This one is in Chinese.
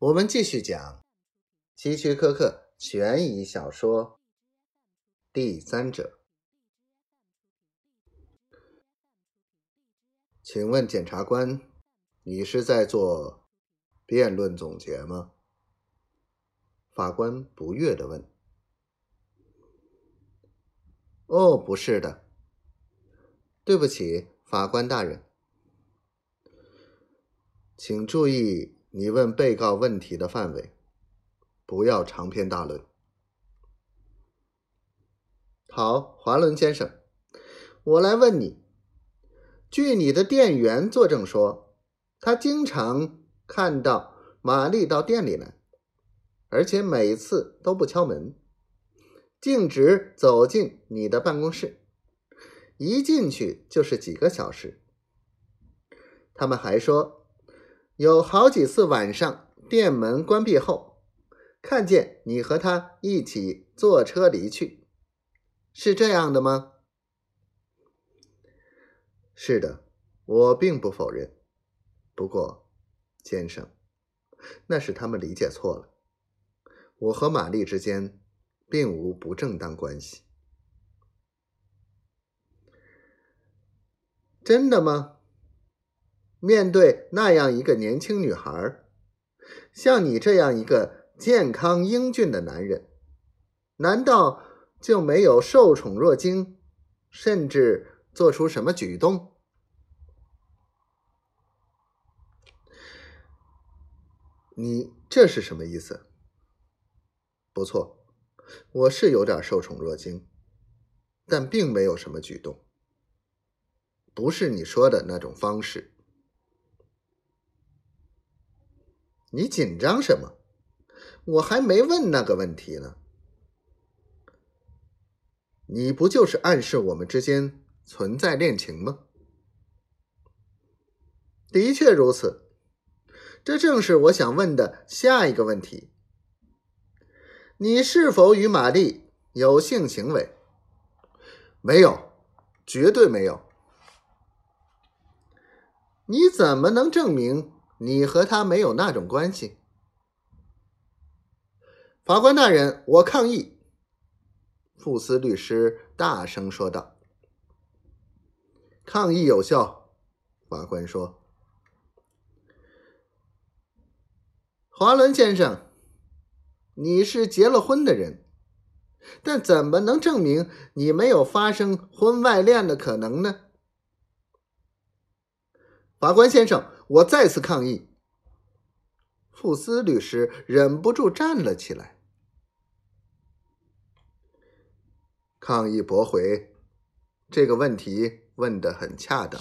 我们继续讲希区柯克悬疑小说《第三者》。请问检察官，你是在做辩论总结吗？法官不悦的问。哦，不是的，对不起，法官大人，请注意。你问被告问题的范围，不要长篇大论。好，华伦先生，我来问你：据你的店员作证说，他经常看到玛丽到店里来，而且每次都不敲门，径直走进你的办公室，一进去就是几个小时。他们还说。有好几次晚上，店门关闭后，看见你和他一起坐车离去，是这样的吗？是的，我并不否认。不过，先生，那是他们理解错了。我和玛丽之间并无不正当关系。真的吗？面对那样一个年轻女孩，像你这样一个健康英俊的男人，难道就没有受宠若惊，甚至做出什么举动？你这是什么意思？不错，我是有点受宠若惊，但并没有什么举动，不是你说的那种方式。你紧张什么？我还没问那个问题呢。你不就是暗示我们之间存在恋情吗？的确如此，这正是我想问的下一个问题：你是否与玛丽有性行为？没有，绝对没有。你怎么能证明？你和他没有那种关系，法官大人，我抗议！富斯律师大声说道。抗议有效，法官说。华伦先生，你是结了婚的人，但怎么能证明你没有发生婚外恋的可能呢？法官先生。我再次抗议。富斯律师忍不住站了起来，抗议驳回。这个问题问得很恰当。